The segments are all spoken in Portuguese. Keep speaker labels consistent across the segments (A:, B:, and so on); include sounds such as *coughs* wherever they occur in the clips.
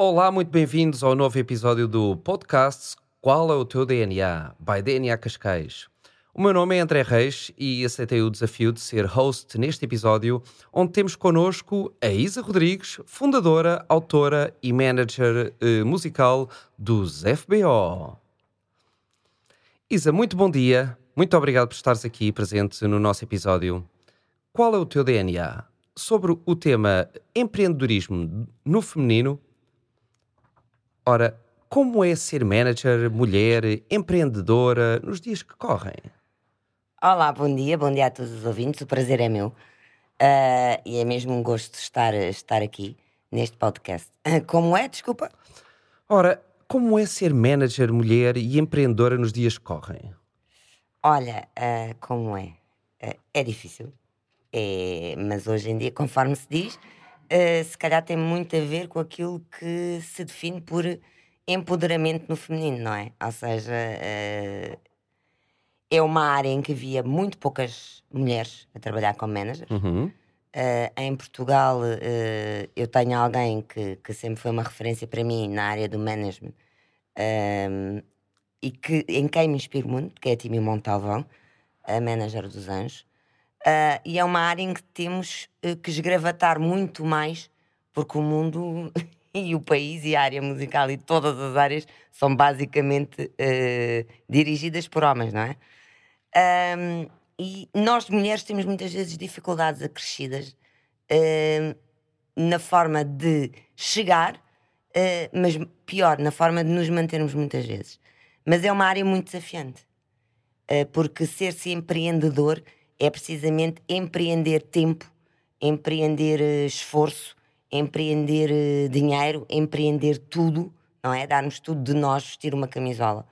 A: Olá, muito bem-vindos ao novo episódio do podcast Qual é o teu DNA? by DNA Cascais. O meu nome é André Reis e aceitei o desafio de ser host neste episódio, onde temos connosco a Isa Rodrigues, fundadora, autora e manager eh, musical dos FBO. Isa, muito bom dia. Muito obrigado por estares aqui presente no nosso episódio. Qual é o teu DNA? Sobre o tema empreendedorismo no feminino. Ora, como é ser manager, mulher, empreendedora nos dias que correm?
B: Olá, bom dia, bom dia a todos os ouvintes, o prazer é meu. Uh, e é mesmo um gosto estar, estar aqui neste podcast. Uh, *laughs* como é? Desculpa.
A: Ora, como é ser manager, mulher e empreendedora nos dias que correm?
B: Olha, uh, como é? é difícil. É, mas hoje em dia, conforme se diz, se calhar tem muito a ver com aquilo que se define por empoderamento no feminino, não é? Ou seja, é uma área em que havia muito poucas mulheres a trabalhar como manager. Uhum. Uh, em Portugal, uh, eu tenho alguém que, que sempre foi uma referência para mim na área do management uh, e que, em quem me inspiro muito, que é a Timi Montalvão, a manager dos Anjos. E é uma área em que temos que esgravatar muito mais, porque o mundo *laughs* e o país e a área musical e todas as áreas são basicamente dirigidas por homens, não é? Um, e nós, mulheres, temos muitas vezes dificuldades acrescidas uh, na forma de chegar, uh, mas pior, na forma de nos mantermos muitas vezes. Mas é uma área muito desafiante, uh, porque ser-se empreendedor é precisamente empreender tempo, empreender esforço, empreender dinheiro, empreender tudo, não é? Darmos tudo de nós, vestir uma camisola.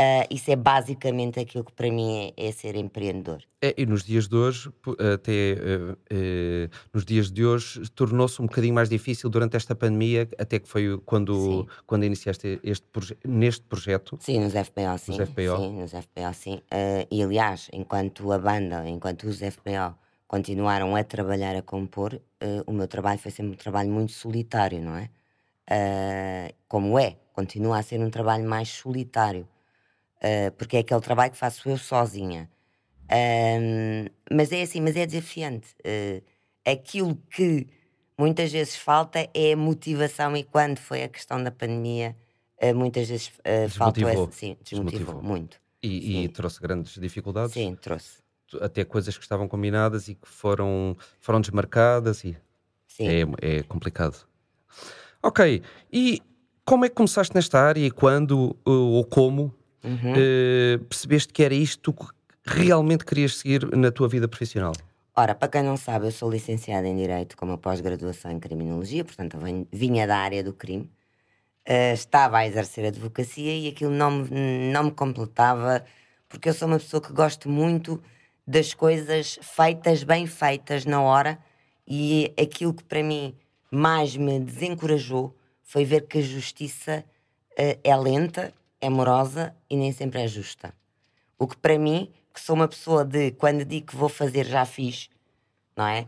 B: Uh, isso é basicamente aquilo que para mim é, é ser empreendedor.
A: É, e nos dias de hoje, até uh, uh, nos dias de hoje, tornou-se um bocadinho mais difícil durante esta pandemia, até que foi quando, quando iniciaste este proje neste projeto.
B: Sim, nos FPO, sim. Nos FPO. Sim, nos FPO, sim. e aliás, enquanto a banda, enquanto os FPO continuaram a trabalhar, a compor, o meu trabalho foi sempre um trabalho muito solitário, não é? como é, continua a ser um trabalho mais solitário uh, porque é aquele trabalho que faço eu sozinha. Um, mas é assim, mas é desafiante. Uh, aquilo que muitas vezes falta é a motivação, e quando foi a questão da pandemia, uh, muitas vezes uh, faltou essa. Sim, desmotivou, desmotivou. muito.
A: E, e, trouxe grandes dificuldades?
B: Sim, trouxe.
A: Até coisas que estavam combinadas e que foram, foram desmarcadas e Sim. É, é complicado. Ok, e como é que começaste nesta área e quando ou como uhum. uh, percebeste que era isto que realmente querias seguir na tua vida profissional?
B: Ora, para quem não sabe, eu sou licenciada em Direito com uma pós-graduação em Criminologia, portanto, eu vinha da área do crime. Uh, estava a exercer advocacia e aquilo não me, não me completava, porque eu sou uma pessoa que gosto muito das coisas feitas, bem feitas na hora, e aquilo que para mim mais me desencorajou foi ver que a justiça uh, é lenta é morosa e nem sempre é justa. O que para mim, que sou uma pessoa de quando digo que vou fazer já fiz, não é?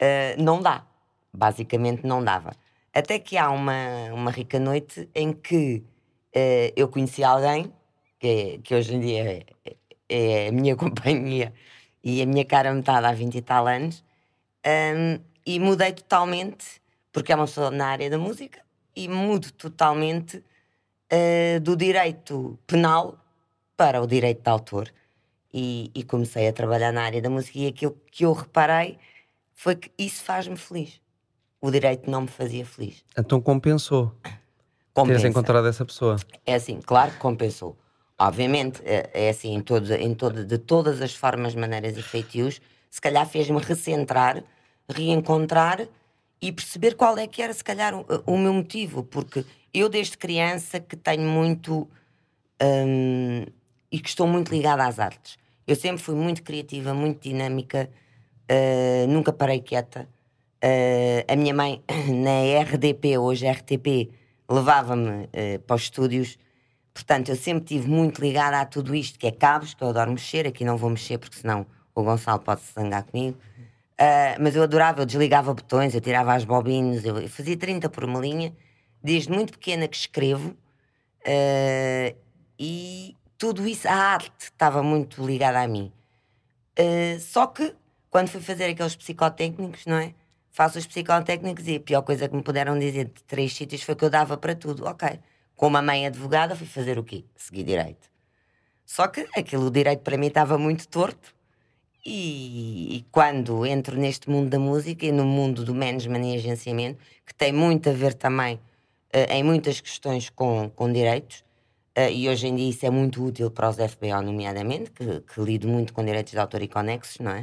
B: Uh, não dá. Basicamente não dava. Até que há uma, uma rica noite em que uh, eu conheci alguém, que, que hoje em dia é, é, a minha *laughs* companhia e a minha cara metade há 20 e tal anos, um, e mudei totalmente, porque é uma pessoa na área da música, e mudo totalmente uh, do direito penal para o direito de autor. E, e, comecei a trabalhar na área da música e aquilo que eu reparei foi que isso faz-me feliz. O direito não me fazia feliz.
A: Então compensou. Compensa. Teres encontrado essa pessoa.
B: É assim, claro que compensou. Obviamente, é, é assim, em todo, em todo, de todas as formas, maneiras e feitios, se calhar fez-me recentrar, reencontrar e perceber qual é que era, se calhar, o, o meu motivo, porque eu, desde criança, que tenho muito. Um, e que estou muito ligada às artes. Eu sempre fui muito criativa, muito dinâmica, uh, nunca parei quieta. Uh, a minha mãe, *coughs* na RDP, hoje RTP, levava-me uh, para os estúdios. Portanto, eu sempre estive muito ligada a tudo isto, que é cabos, que eu adoro mexer. Aqui não vou mexer, porque senão o Gonçalo pode se zangar comigo. Mas eu adorava, eu desligava botões, eu tirava as bobinas, eu fazia 30 por uma linha desde muito pequena que escrevo uh, e tudo isso, a arte estava muito ligada a mim. Uh, só que quando fui fazer aqueles psicotécnicos, não é? Faço os psicotécnicos e a pior coisa que me puderam dizer de três sítios foi que eu dava para tudo. Ok. Com uma mãe advogada, fui fazer o quê? Seguir direito. Só que aquilo, direito para mim estava muito torto. E, e, quando entro neste mundo da música e no mundo do management e agenciamento, que tem muito a ver também em muitas questões com, com direitos, uh, e hoje em dia isso é muito útil para os FBO, nomeadamente, que, que lido muito com direitos de autor e conexos, não é?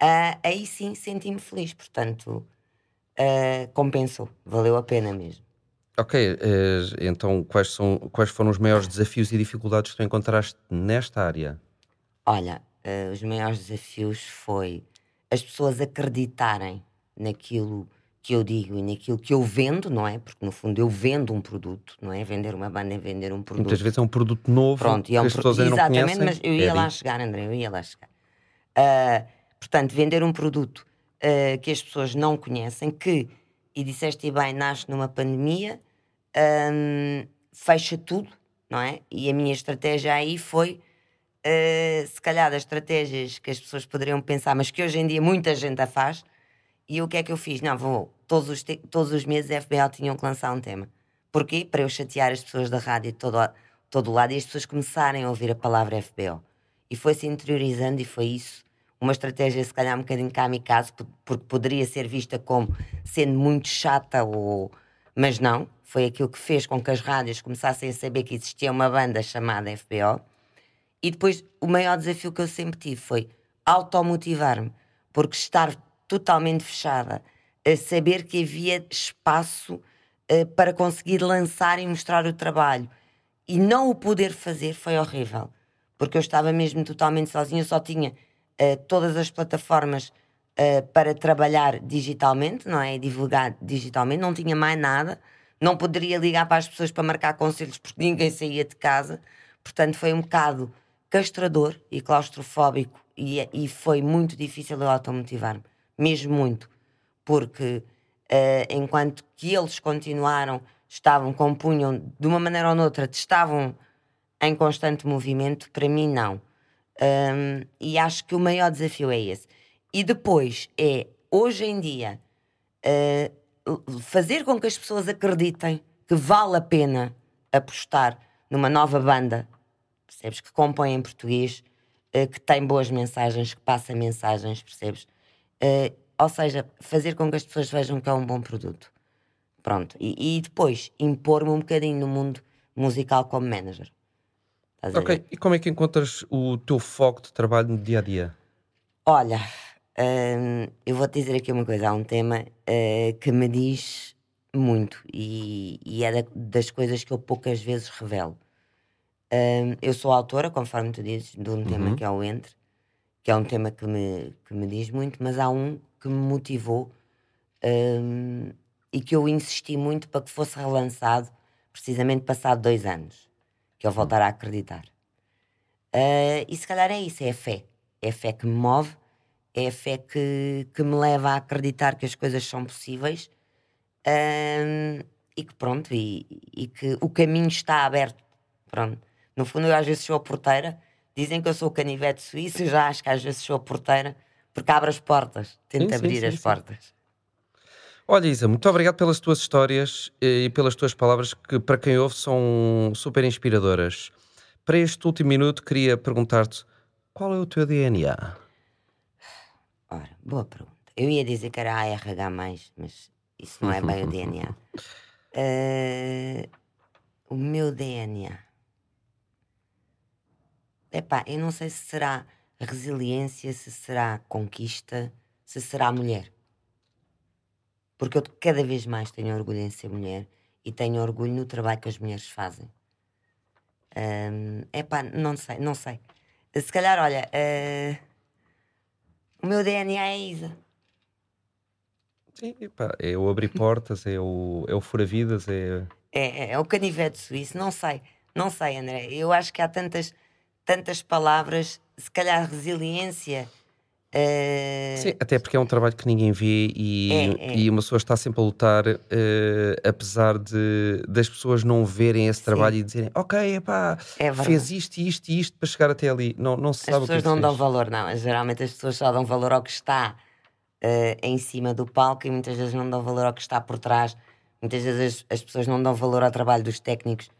B: Uh, aí sim senti-me feliz, portanto, compensou, valeu a pena mesmo.
A: Ok, então quais, são, quais foram os maiores desafios e dificuldades que tu encontraste nesta área?
B: Olha, os maiores desafios foi as pessoas acreditarem naquilo que eu digo e naquilo que eu vendo, não é? Porque no fundo eu vendo um produto, não é? Vender uma banda é vender um produto.
A: Muitas vezes é um produto novo
B: Pronto, e é um
A: que as pessoas ainda
B: Exatamente,
A: conhecem.
B: mas eu ia é lá chegar, André, eu ia lá chegar. Uh, portanto, vender um produto uh, que as pessoas não conhecem, que, e disseste bem, nasce numa pandemia, um, fecha tudo, não é? E a minha estratégia aí foi uh, se calhar das estratégias que as pessoas poderiam pensar, mas que hoje em dia muita gente a faz. E o que é que eu fiz? Não, vou, todos os, todos os meses a FBL tinham que lançar um tema. Porquê? Para eu chatear as pessoas da rádio de todo, todo o lado e as pessoas começarem a ouvir a palavra FBO. E foi-se interiorizando e foi isso. Uma estratégia, se calhar, um bocadinho kamikaze, porque poderia ser vista como sendo muito chata, ou... mas não. Foi aquilo que fez com que as rádios começassem a saber que existia uma banda chamada FBO e depois o maior desafio que eu sempre tive foi automotivar-me, porque estar totalmente fechada, a saber que havia espaço uh, para conseguir lançar e mostrar o trabalho. E não o poder fazer foi horrível, porque eu estava mesmo totalmente sozinha, só tinha uh, todas as plataformas uh, para trabalhar digitalmente, não é? Divulgar digitalmente, não tinha mais nada, não poderia ligar para as pessoas para marcar conselhos porque ninguém saía de casa, portanto foi um bocado castrador e claustrofóbico e, e foi muito difícil eu automotivar-me, mesmo muito, porque uh, enquanto que eles continuaram, estavam, compunham de uma maneira ou noutra, estavam em constante movimento, para mim não. Um, e acho que o maior desafio é esse. E depois é, hoje em dia, uh, fazer com que as pessoas acreditem que vale a pena apostar numa nova banda percebes? Que compõe em português, uh, que tem boas mensagens, que passa mensagens, percebes? Uh, ou seja, fazer com que as pessoas vejam que é um bom produto. Pronto. E, e depois impor-me um bocadinho no mundo musical como manager.
A: ok. E como é que encontras o teu foco de trabalho no dia a dia?
B: Olha, hum, eu vou-te dizer aqui uma coisa. Há um tema uh, que me diz muito e, e é da, das coisas que eu poucas vezes revelo. Um, eu sou autora, conforme tu dizes, de um uhum. tema que é o Entre, que é um tema que me, que me diz muito, mas há um que me motivou um, e que eu insisti muito para que fosse relançado, precisamente passado dois anos, que eu uhum. voltar a acreditar. Uh, e se calhar é isso, é a fé. É a fé que me move, é a fé que, que me leva a acreditar que as coisas são possíveis um, e que pronto, e, e que o caminho está aberto. Pronto. No fundo, eu às vezes sou a porteira. Dizem que eu sou o canivete suíço, já acho que às vezes sou a porteira, porque abre as portas, tenta abrir sim, as sim. portas.
A: Olha, Isa, muito obrigado pelas tuas histórias e pelas tuas palavras, que para quem ouve são super inspiradoras. Para este último minuto, queria perguntar-te qual é o teu DNA?
B: Ora, boa pergunta. Eu ia dizer que era ARH, mas isso não é bem o DNA. Uh, *laughs* eh, o meu DNA. Epá, eu não sei se será resiliência, se será conquista, se será mulher. Porque eu cada vez mais tenho orgulho em ser mulher e tenho orgulho no trabalho que as mulheres fazem. Um, epá, não sei, não sei. Se calhar, olha, uh, o meu DNA é Isa.
A: Sim, epá, é o abrir portas, é o, é o fura-vidas, é...
B: É, é... é o canivete suíço, não sei, não sei, André. Eu acho que há tantas tantas palavras, se calhar resiliência Uh,
A: Sim, até porque é um trabalho que ninguém vê e,
B: É, é.
A: e uma pessoa está sempre a lutar, eh, apesar de das pessoas não verem esse trabalho e dizerem, ok, epá,
B: É
A: fez isto e isto e isto para chegar até ali. Não, não se
B: as
A: sabe o que é
B: pessoas não
A: fez.
B: dão valor, não. Geralmente as pessoas só dão valor ao que está eh, em cima do palco e muitas vezes não dão valor ao que está por trás. Muitas vezes as, as pessoas não dão valor ao trabalho dos técnicos,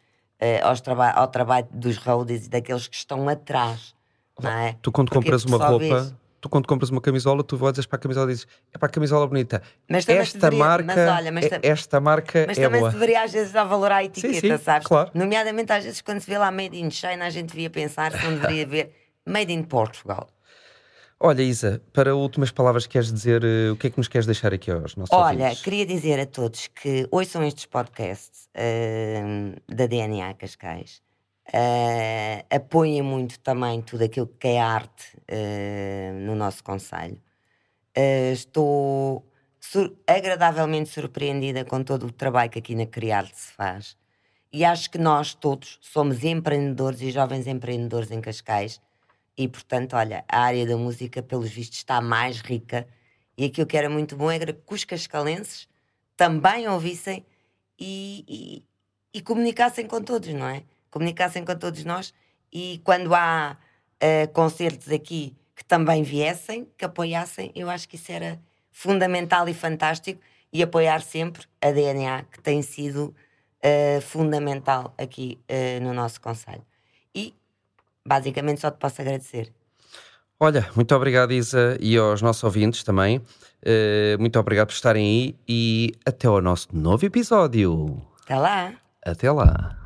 B: aos traba ao trabalho dos roadies e daqueles que estão atrás. Não é?
A: Tu quando
B: Porquê?
A: compras
B: Porque
A: uma roupa,
B: vês.
A: tu quando compras uma camisola, tu olhas para a camisola e dizes, é para a camisola bonita.
B: Mas
A: esta
B: deveria-
A: marca,
B: mas olha, mas
A: é- esta marca
B: Mas
A: é
B: também
A: boa.
B: se deveria às vezes valor à etiqueta,
A: sim,
B: sabes?
A: claro.
B: Nomeadamente às vezes quando se vê lá Made in China, a gente devia pensar se não deveria ver Made in Portugal.
A: Olha, Isa, para últimas palavras, queres dizer eh, o que é que nos queres deixar aqui aos nossos
B: Olha,
A: ouvintes?
B: queria dizer a todos que ouçam estes podcasts ahm, da DNA Cascais. Ah, apoiem muito também tudo aquilo que é arte no nosso Conselho. Estou sur- agradavelmente surpreendida com todo o trabalho que aqui na Criarte se faz. E acho que nós todos somos empreendedores e jovens empreendedores em Cascais. E, portanto, olha, a área da música, pelos vistos, está mais rica. E aquilo que era muito bom era que os cascalenses também ouvissem e, e, e comunicassem com todos, não é? Comunicassem com todos nós. E quando há eh, concertos aqui que também viessem, que apoiassem, eu acho que isso era fundamental e fantástico. E apoiar sempre a DNA, que tem sido eh, fundamental aqui eh, no nosso Conselho. Basicamente só te posso agradecer.
A: Olha, muito obrigado, Isa, e aos nossos ouvintes também. Eh, muito obrigado por estarem aí e até ao nosso novo episódio.
B: Até lá!
A: Até lá.